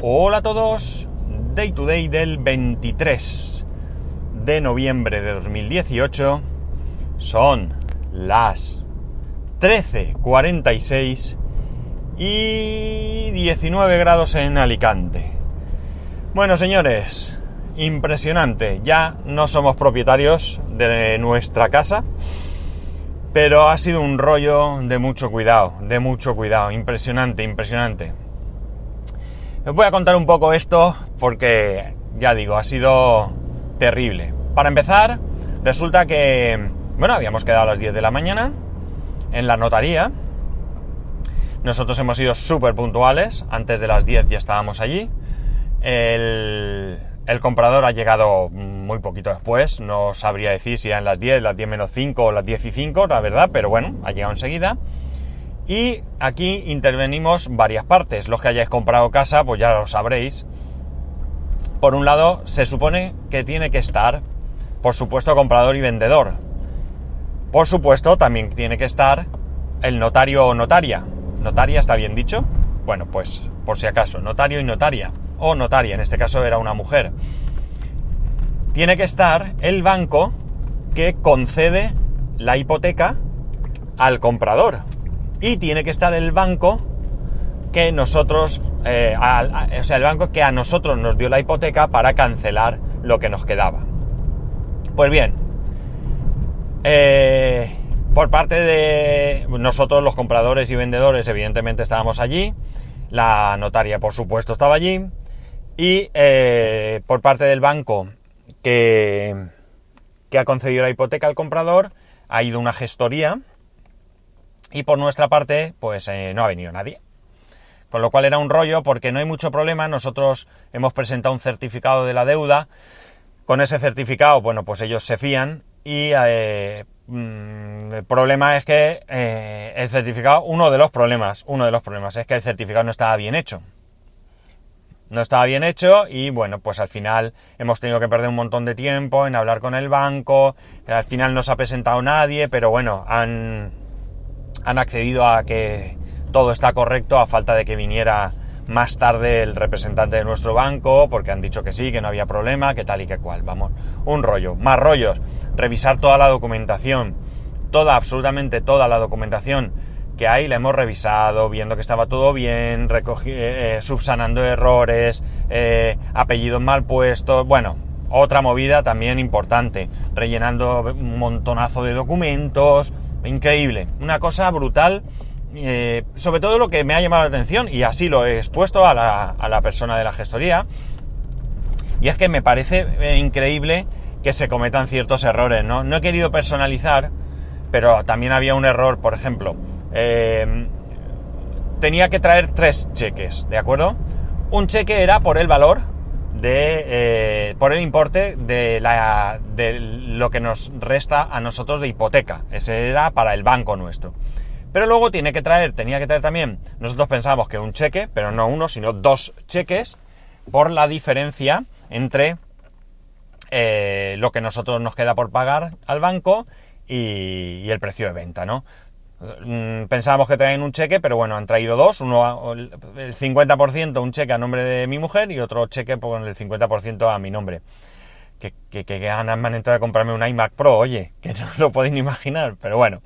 Hola a todos, Day to Day del 23 de noviembre de 2018 son las 13.46 y 19 grados en Alicante. Bueno señores, impresionante, ya no somos propietarios de nuestra casa, pero ha sido un rollo de mucho cuidado, de mucho cuidado, impresionante, impresionante. Os voy a contar un poco esto porque, ya digo, ha sido terrible. Para empezar, resulta que, bueno, habíamos quedado a las 10 de la mañana en la notaría. Nosotros hemos sido súper puntuales, antes de las 10 ya estábamos allí. El, el, comprador ha llegado muy poquito después, no sabría decir si eran las 10, las 10 menos 5 o las 10 y 5, la verdad, pero bueno, ha llegado enseguida. Y aquí intervenimos varias partes. Los que hayáis comprado casa, pues ya lo sabréis. Por un lado, se supone que tiene que estar, por supuesto, comprador y vendedor. Por supuesto, también tiene que estar el notario o notaria. ¿Notaria está bien dicho? Bueno, pues por si acaso, notario y notaria. O notaria, en este caso era una mujer. Tiene que estar el banco que concede la hipoteca al comprador y tiene que estar el banco que nosotros, eh, o sea, el banco que a nosotros nos dio la hipoteca para cancelar lo que nos quedaba. Pues bien, eh, por parte de nosotros los compradores y vendedores, evidentemente estábamos allí, la notaria por supuesto estaba allí, y eh, por parte del banco que, que ha concedido la hipoteca al comprador, ha ido una gestoría, y por nuestra parte, pues eh, no ha venido nadie. Con lo cual era un rollo porque no hay mucho problema. Nosotros hemos presentado un certificado de la deuda. Con ese certificado, bueno, pues ellos se fían y eh, mm, el problema es que eh, el certificado, uno de los problemas, uno de los problemas es que el certificado no estaba bien hecho. No estaba bien hecho y bueno, pues al final hemos tenido que perder un montón de tiempo en hablar con el banco. Al final no se ha presentado nadie, pero bueno, han, han accedido a que todo está correcto a falta de que viniera más tarde el representante de nuestro banco, porque han dicho que sí, que no había problema, que tal y que cual. Vamos, un rollo, más rollos. Revisar toda la documentación, toda, absolutamente toda la documentación que hay, la hemos revisado, viendo que estaba todo bien, eh, eh, subsanando errores, eh, apellidos mal puestos, bueno, otra movida también importante, rellenando un montonazo de documentos, increíble, una cosa brutal. Eh, sobre todo lo que me ha llamado la atención, y así lo he expuesto a la, a la persona de la gestoría, y es que me parece eh, increíble que se cometan ciertos errores, ¿no? No he querido personalizar, pero también había un error, por ejemplo, eh, tenía que traer tres cheques, ¿de acuerdo? Un cheque era por el valor de, eh, por el importe de, la, de lo que nos resta a nosotros de hipoteca. Ese era para el banco nuestro. Pero luego tiene que traer, tenía que traer también, nosotros pensábamos que un cheque, pero no uno, sino dos cheques, por la diferencia entre eh, lo que nosotros nos queda por pagar al banco y, y el precio de venta, ¿no? Mm, pensábamos que traían un cheque, pero bueno, han traído dos, uno el 50% un cheque a nombre de mi mujer y otro cheque con el 50% a mi nombre. Que, que, que, han entrado de comprarme un iMac Pro, oye, que no lo podéis ni imaginar, pero bueno,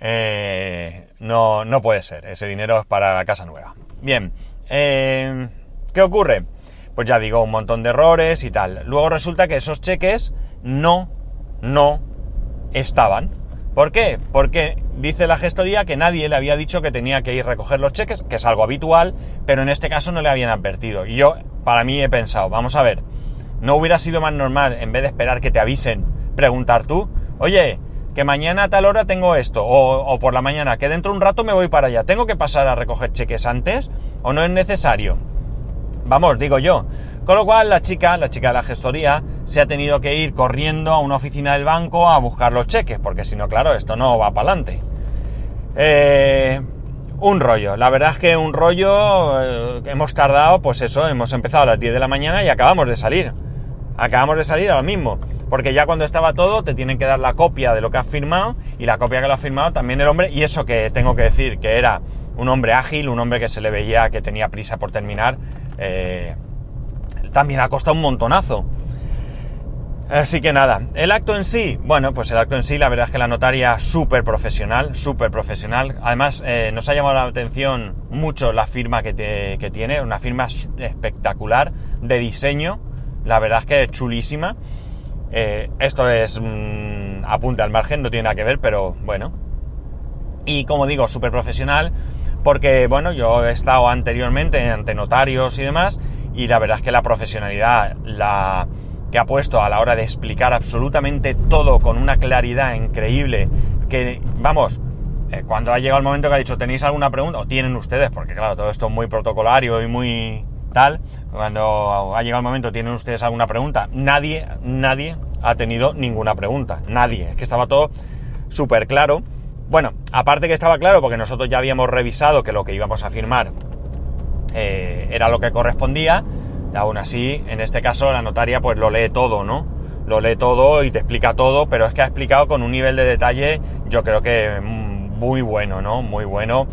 eh, no, no puede ser, ese dinero es para la casa nueva. Bien, eh, ¿qué ocurre? Pues ya digo, un montón de errores y tal. Luego resulta que esos cheques no, no estaban. ¿Por qué? Porque dice la gestoría que nadie le había dicho que tenía que ir a recoger los cheques, que es algo habitual, pero en este caso no le habían advertido. Y yo, para mí, he pensado, vamos a ver, ¿no hubiera sido más normal, en vez de esperar que te avisen, preguntar tú, oye, que mañana a tal hora tengo esto, o, o por la mañana, que dentro de un rato me voy para allá, ¿tengo que pasar a recoger cheques antes o no es necesario? Vamos, digo yo, con lo cual la chica, la chica de la gestoría, se ha tenido que ir corriendo a una oficina del banco a buscar los cheques, porque si no, claro, esto no va para adelante. Eh, un rollo, la verdad es que un rollo, eh, hemos tardado, pues eso, hemos empezado a las 10 de la mañana y acabamos de salir. Acabamos de salir ahora mismo, porque ya cuando estaba todo te tienen que dar la copia de lo que has firmado y la copia que lo ha firmado también el hombre, y eso que tengo que decir, que era un hombre ágil, un hombre que se le veía que tenía prisa por terminar, eh, también ha costado un montonazo. Así que nada, el acto en sí, bueno, pues el acto en sí, la verdad es que la notaria súper profesional, súper profesional. Además, eh, nos ha llamado la atención mucho la firma que, tiene, una firma espectacular de diseño, la verdad es que es chulísima. Eh, esto es mm, apunte al margen, no tiene nada que ver, pero bueno. Y como digo, súper profesional, porque bueno, yo he estado anteriormente ante notarios y demás, y la verdad es que la profesionalidad, la que ha puesto a la hora de explicar absolutamente todo con una claridad increíble, que vamos, eh, cuando ha llegado el momento que ha dicho, ¿tenéis alguna pregunta? O tienen ustedes, porque claro, todo esto es muy protocolario y muy tal, cuando ha llegado el momento, ¿tienen ustedes alguna pregunta? Nadie, nadie ha tenido ninguna pregunta, nadie, es que estaba todo súper claro. Bueno, aparte que estaba claro, porque nosotros ya habíamos revisado que lo que íbamos a firmar eh, era lo que correspondía, Aún así, en este caso la notaria pues lo lee todo, ¿no? Lo lee todo y te explica todo, pero es que ha explicado con un nivel de detalle yo creo que muy bueno, ¿no? Muy bueno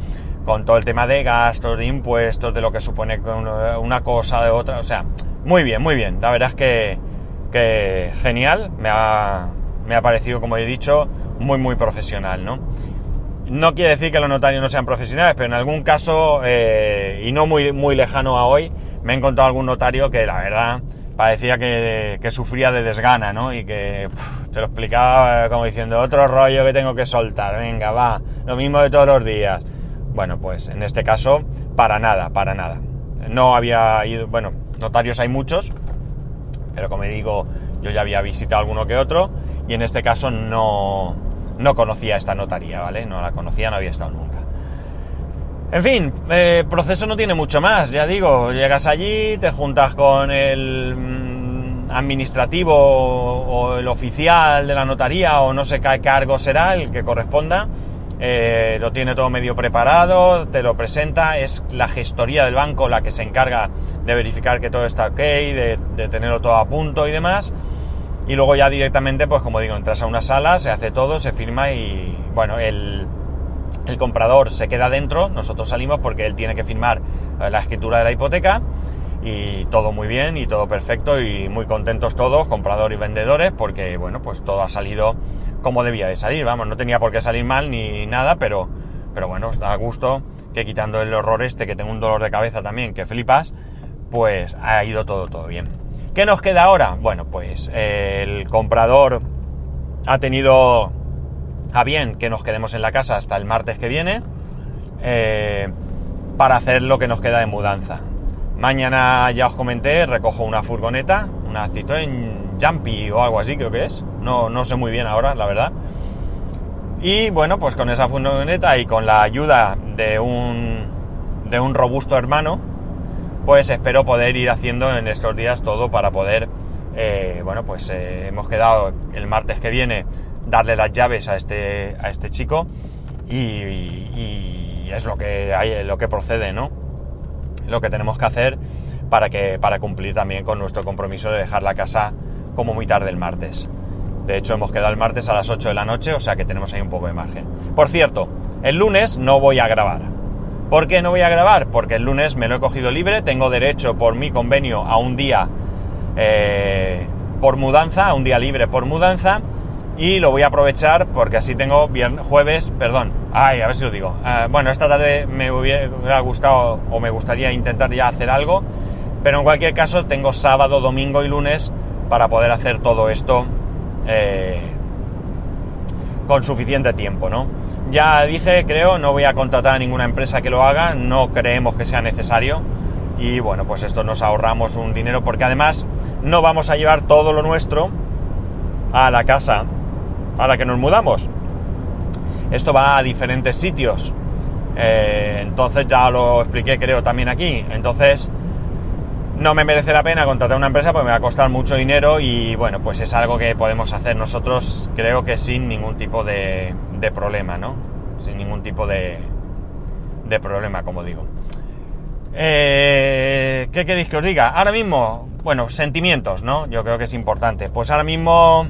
con todo el tema de gastos, de impuestos, de lo que supone una cosa de otra, o sea, muy bien, muy bien. La verdad es que, que genial, me ha, me ha parecido, como he dicho, muy, muy profesional, ¿no? No quiere decir que los notarios no sean profesionales, pero en algún caso, eh, y no muy, muy lejano a hoy, me he encontrado algún notario que la verdad parecía que, sufría de desgana, ¿no? Y que te lo explicaba como diciendo, otro rollo que tengo que soltar, venga, va, lo mismo de todos los días. Bueno, pues en este caso, para nada, para nada. No había ido, bueno, notarios hay muchos, pero como digo, yo ya había visitado alguno que otro, y en este caso no, no conocía esta notaría, ¿vale? No la conocía, no había estado nunca. En fin, eh, proceso no tiene mucho más, ya digo, llegas allí, te juntas con el mm, administrativo o el oficial de la notaría o no sé qué cargo será, el que corresponda, eh, lo tiene todo medio preparado, te lo presenta, es la gestoría del banco la que se encarga de verificar que todo está ok, de, de tenerlo todo a punto y demás. Y luego ya directamente, pues como digo, entras a una sala, se hace todo, se firma y bueno, el, el comprador se queda dentro, nosotros salimos porque él tiene que firmar eh, la escritura de la hipoteca y todo muy bien y todo perfecto y muy contentos todos, comprador y vendedores, porque bueno, pues todo ha salido como debía de salir, vamos, no tenía por qué salir mal ni nada, pero, pero bueno, da gusto que quitando el horror este, que tengo un dolor de cabeza también, que flipas, pues ha ido todo, todo bien. ¿Qué nos queda ahora? Bueno, pues el comprador ha tenido a bien que nos quedemos en la casa hasta el martes que viene eh, para hacer lo que nos queda de mudanza. Mañana ya os comenté, recojo una furgoneta, una Citroën Jumpy o algo así creo que es. No, no sé muy bien ahora, la verdad. Y bueno, pues con esa furgoneta y con la ayuda de un, de un robusto hermano, pues espero poder ir haciendo en estos días todo para poder, eh, bueno, pues eh, hemos quedado el martes que viene darle las llaves a este, a este chico y, es lo que, hay, lo que procede, ¿no? Lo que tenemos que hacer para, que, para cumplir también con nuestro compromiso de dejar la casa como muy tarde el martes. De hecho, hemos quedado el martes a las 8 de la noche, o sea que tenemos ahí un poco de margen. Por cierto, el lunes no voy a grabar. ¿Por qué no voy a grabar? Porque el lunes me lo he cogido libre, tengo derecho por mi convenio a un día eh, por mudanza, a un día libre por mudanza, y lo voy a aprovechar porque así tengo viernes, jueves, perdón, ay, a ver si lo digo. Ah, bueno, esta tarde me hubiera gustado o me gustaría intentar ya hacer algo, pero en cualquier caso tengo sábado, domingo y lunes para poder hacer todo esto eh, con suficiente tiempo, ¿no? Ya dije, creo, no voy a contratar a ninguna empresa que lo haga, no creemos que sea necesario y bueno, pues esto nos ahorramos un dinero porque además no vamos a llevar todo lo nuestro a la casa a la que nos mudamos. Esto va a diferentes sitios. Eh, entonces ya lo expliqué creo también aquí. Entonces no me merece la pena contratar una empresa porque me va a costar mucho dinero y bueno, pues es algo que podemos hacer nosotros creo que sin ningún tipo de, problema, ¿no? Sin ningún tipo de, de problema, como digo. Eh, ¿Qué queréis que os diga? Ahora mismo, bueno, sentimientos, ¿no? Yo creo que es importante. Pues ahora mismo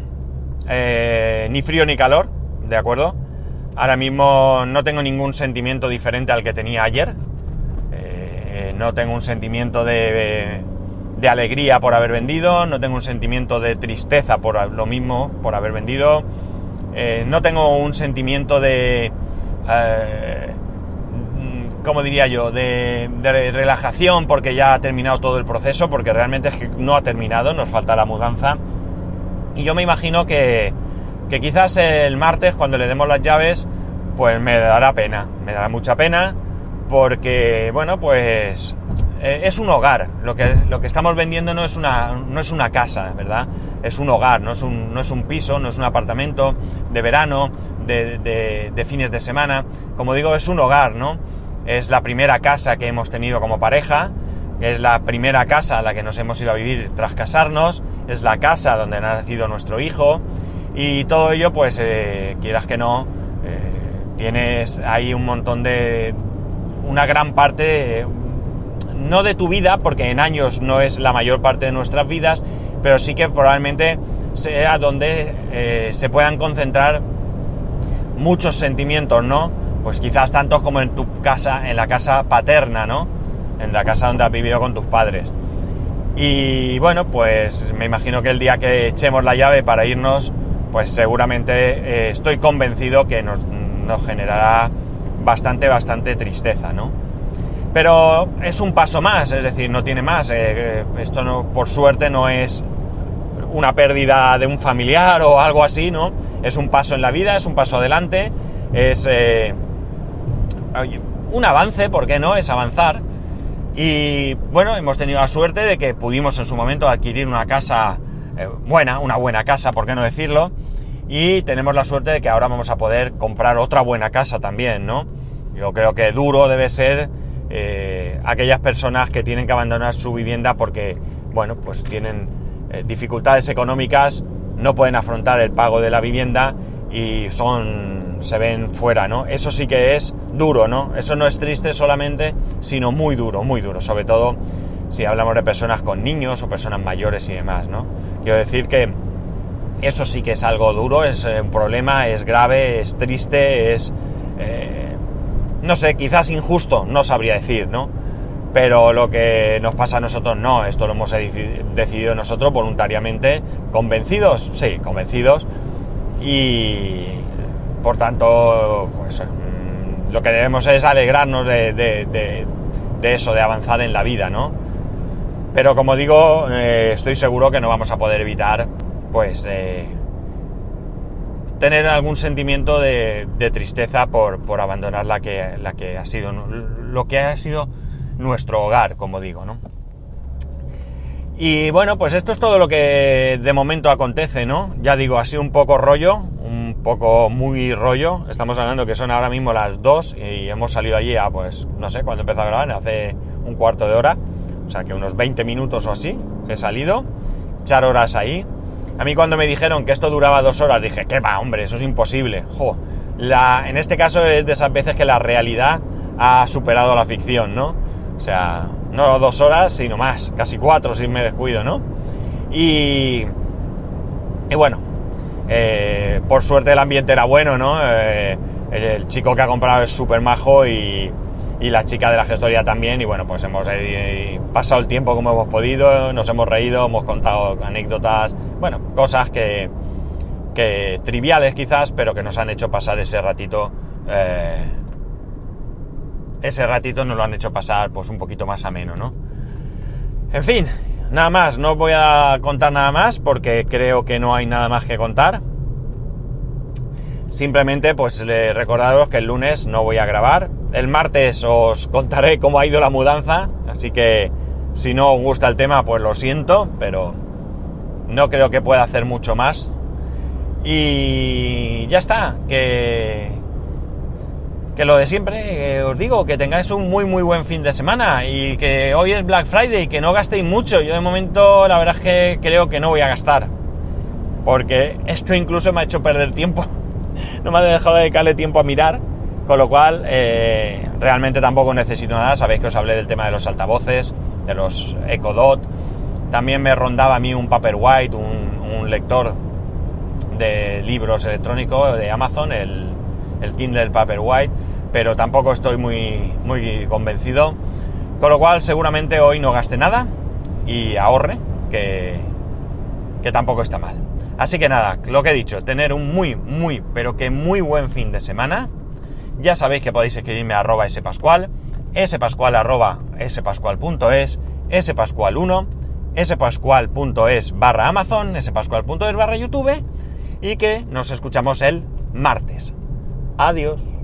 eh, ni frío ni calor, ¿de acuerdo? Ahora mismo no tengo ningún sentimiento diferente al que tenía ayer. Eh, no tengo un sentimiento de, alegría por haber vendido, no tengo un sentimiento de tristeza por lo mismo, por haber vendido, eh, no tengo un sentimiento de... Eh, como diría yo, de, de, relajación porque ya ha terminado todo el proceso, porque realmente es que no ha terminado, nos falta la mudanza. Y yo me imagino que, que quizás el martes, cuando le demos las llaves, pues me dará pena, me dará mucha pena, porque, bueno, pues eh, es un hogar. Lo que, lo que estamos vendiendo no es, una, no es una casa, ¿verdad? Es un hogar, no es un, no es un piso, no es un apartamento de verano, de, de, de fines de semana. Como digo, es un hogar, ¿no? Es la primera casa que hemos tenido como pareja, es la primera casa a la que nos hemos ido a vivir tras casarnos, es la casa donde ha nacido nuestro hijo y todo ello, pues eh, quieras que no, eh, tienes ahí un montón de... una gran parte, no de tu vida, porque en años no es la mayor parte de nuestras vidas, pero sí que probablemente sea donde eh, se puedan concentrar muchos sentimientos, ¿no? Pues quizás tantos como en tu casa, en la casa paterna, ¿no? En la casa donde has vivido con tus padres. Y bueno, pues me imagino que el día que echemos la llave para irnos, pues seguramente eh, estoy convencido que nos, generará bastante, bastante tristeza, ¿no? Pero es un paso más, es decir, no tiene más. Eh, esto no, por suerte no es una pérdida de un familiar o algo así, ¿no? Es un paso en la vida, es un paso adelante, es eh, un avance, ¿por qué no? Es avanzar. Y bueno, hemos tenido la suerte de que pudimos en su momento adquirir una casa eh, buena, una buena casa, por qué no decirlo, y tenemos la suerte de que ahora vamos a poder comprar otra buena casa también, ¿no? Yo creo que duro debe ser eh, aquellas personas que tienen que abandonar su vivienda porque, bueno, pues tienen eh, dificultades económicas, no pueden afrontar el pago de la vivienda y son, se ven fuera, ¿no? Eso sí que es duro, ¿no? Eso no es triste solamente, sino muy duro, muy duro, sobre todo si hablamos de personas con niños o personas mayores y demás, ¿no? Quiero decir que eso sí que es algo duro, es eh, un problema, es grave, es triste, es... no sé, quizás injusto, no sabría decir, ¿no? Pero lo que nos pasa a nosotros no, esto lo hemos decidido nosotros voluntariamente, convencidos, sí, convencidos, y por tanto, pues mm, lo que debemos es alegrarnos de, eso, de avanzar en la vida, ¿no? Pero como digo, eh, estoy seguro que no vamos a poder evitar, pues, eh, tener algún sentimiento de, tristeza por, abandonar la que, la que ha sido, lo que ha sido nuestro hogar, como digo, ¿no? Y bueno, pues esto es todo lo que de momento acontece, ¿no? Ya digo, ha sido un poco rollo, un poco muy rollo. Estamos hablando que son ahora mismo las 2 y hemos salido allí a, pues, no sé, cuando empezó a grabar, hace un cuarto de hora o sea que unos 20 minutos o así he salido, echar horas ahí. A mí cuando me dijeron que esto duraba dos horas dije, ¿qué va, hombre? Eso es imposible. La, en este caso es de esas veces que la realidad ha superado la ficción, ¿no? O sea, no dos horas, sino más, casi cuatro si me descuido, ¿no? Y, y bueno, eh, por suerte el ambiente era bueno, ¿no? Eh, el chico que ha comprado es súper majo y, y la chica de la gestoría también. Y bueno, pues hemos eh, pasado el tiempo como hemos podido, nos hemos reído, hemos contado anécdotas, bueno, cosas que, que triviales quizás, pero que nos han hecho pasar ese ratito. Eh, ese ratito nos lo han hecho pasar pues un poquito más ameno, ¿no? En fin, nada más, no voy a contar nada más porque creo que no hay nada más que contar. Simplemente pues recordaros que el lunes no voy a grabar. El martes os contaré cómo ha ido la mudanza. Así que si no os gusta el tema pues lo siento. Pero no creo que pueda hacer mucho más. Y ya está. Que, que lo de siempre, os digo, que tengáis un muy muy buen fin de semana. Y que hoy es Black Friday y que no gastéis mucho. Yo de momento la verdad es que creo que no voy a gastar. Porque esto incluso me ha hecho perder tiempo no me ha dejado dedicarle tiempo a mirar, con lo cual eh, realmente tampoco necesito nada. Sabéis que os hablé del tema de los altavoces, de los Echo Dot. También me rondaba a mí un Paperwhite, un, un lector de libros electrónicos de Amazon, el, el Kindle Paperwhite, pero tampoco estoy muy, muy convencido. Con lo cual seguramente hoy no gaste nada y ahorre, que, que tampoco está mal. Así que nada, lo que he dicho, tener un muy, muy, pero que muy buen fin de semana. Ya sabéis que podéis escribirme a arroba spascual, spascual arroba spascual.es, spascual1, spascual.es barra amazon, spascual.es barra youtube y que nos escuchamos el martes. Adiós.